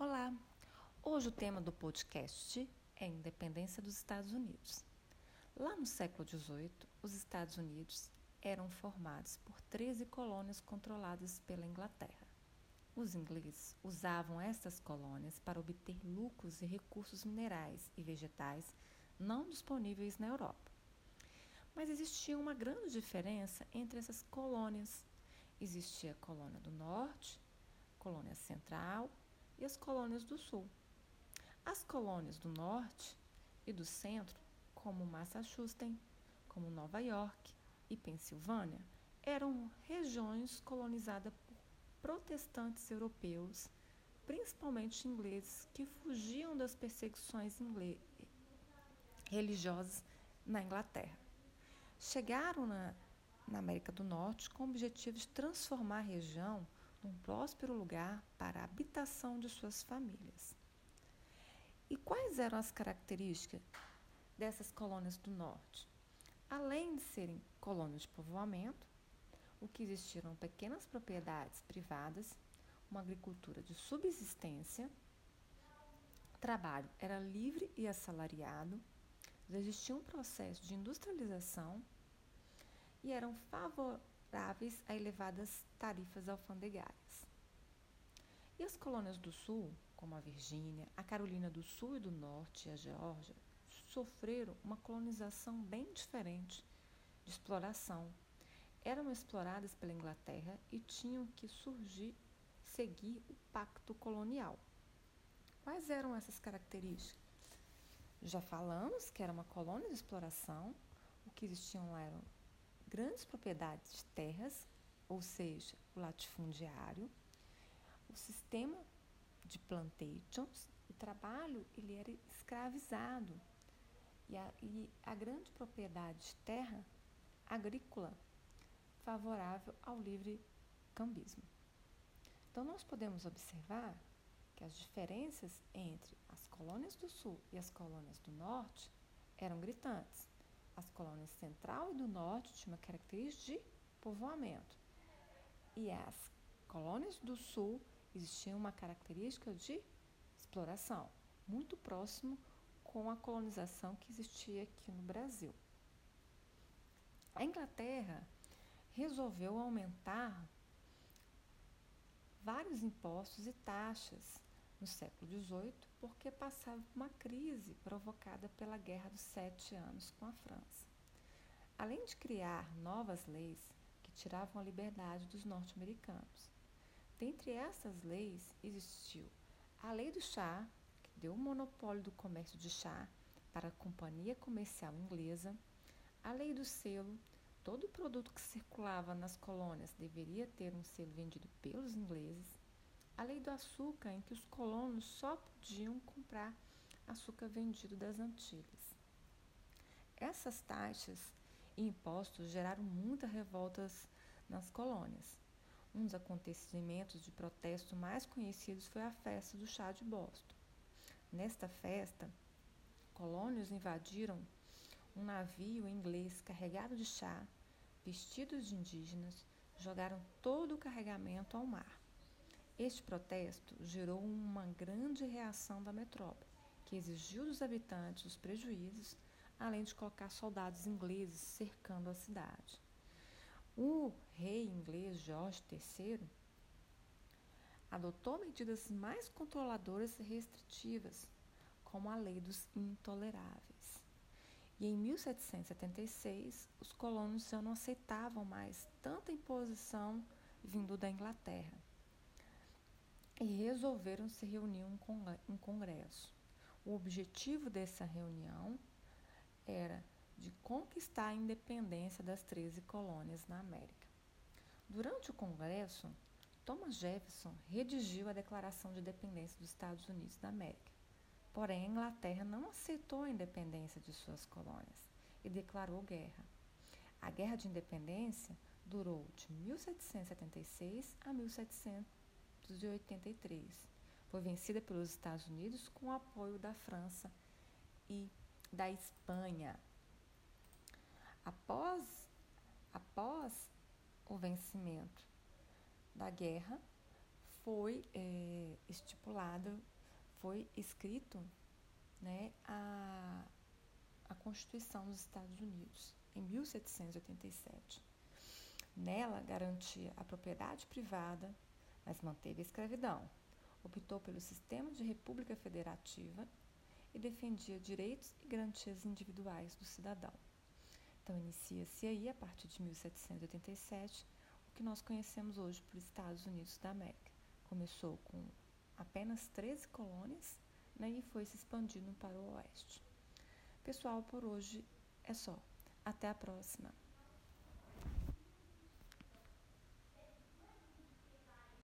Olá! Hoje o tema do podcast é a independência dos Estados Unidos. Lá no século XVIII, os Estados Unidos eram formados por 13 colônias controladas pela Inglaterra. Os ingleses usavam estas colônias para obter lucros e recursos minerais e vegetais não disponíveis na Europa. Mas existia uma grande diferença entre essas colônias. Existia a colônia do norte, colônia central e as colônias do sul. As colônias do norte e do centro, como Massachusetts, como Nova York e Pensilvânia, eram regiões colonizadas por protestantes europeus, principalmente ingleses, que fugiam das perseguições religiosas na Inglaterra. Chegaram na, na América do Norte com o objetivo de transformar a região num próspero lugar para a habitação de suas famílias. E quais eram as características dessas colônias do norte? Além de serem colônias de povoamento, o que existiram pequenas propriedades privadas, uma agricultura de subsistência, trabalho era livre e assalariado, existia um processo de industrialização e eram favoráveis a elevadas tarifas alfandegárias. E as colônias do Sul, como a Virgínia, a Carolina do Sul e do Norte e a Geórgia, sofreram uma colonização bem diferente de exploração. Eram exploradas pela Inglaterra e tinham que surgir, seguir o pacto colonial. Quais eram essas características? Já falamos que era uma colônia de exploração, o que existiam lá eram grandes propriedades de terras, ou seja, o latifundiário, o sistema de plantations, o trabalho ele era escravizado e a, e a grande propriedade de terra agrícola favorável ao livre cambismo. Então nós podemos observar que as diferenças entre as colônias do sul e as colônias do norte eram gritantes. As colônias central e do norte tinham uma característica de povoamento. E as colônias do sul existiam uma característica de exploração, muito próximo com a colonização que existia aqui no Brasil. A Inglaterra resolveu aumentar vários impostos e taxas no século XVIII, porque passava por uma crise provocada pela Guerra dos Sete Anos com a França. Além de criar novas leis que tiravam a liberdade dos norte-americanos. Dentre essas leis existiu a Lei do Chá, que deu o monopólio do comércio de chá para a Companhia Comercial Inglesa, a Lei do Selo, todo produto que circulava nas colônias deveria ter um selo vendido pelos ingleses, a lei do açúcar, em que os colonos só podiam comprar açúcar vendido das Antilhas. Essas taxas e impostos geraram muitas revoltas nas colônias. Um dos acontecimentos de protesto mais conhecidos foi a festa do chá de Boston. Nesta festa, colônios invadiram um navio inglês carregado de chá, vestidos de indígenas, jogaram todo o carregamento ao mar. Este protesto gerou uma grande reação da metrópole, que exigiu dos habitantes os prejuízos, além de colocar soldados ingleses cercando a cidade. O rei inglês Jorge III adotou medidas mais controladoras e restritivas, como a Lei dos Intoleráveis. E em 1776, os colonos já não aceitavam mais tanta imposição vindo da Inglaterra e resolveram se reunir em congresso. O objetivo dessa reunião era de conquistar a independência das 13 colônias na América. Durante o congresso, Thomas Jefferson redigiu a Declaração de Independência dos Estados Unidos da América. Porém, a Inglaterra não aceitou a independência de suas colônias e declarou guerra. A Guerra de Independência durou de 1776 a 1700 1983. Foi vencida pelos Estados Unidos com o apoio da França e da Espanha. Após, após o vencimento da guerra, foi é, estipulado, foi escrito né, a, a Constituição dos Estados Unidos, em 1787. Nela garantia a propriedade privada, mas manteve a escravidão. Optou pelo sistema de república federativa e defendia direitos e garantias individuais do cidadão. Então, inicia-se aí, a partir de 1787, o que nós conhecemos hoje por Estados Unidos da América. Começou com apenas 13 colônias né, e foi se expandindo para o oeste. Pessoal, por hoje é só. Até a próxima!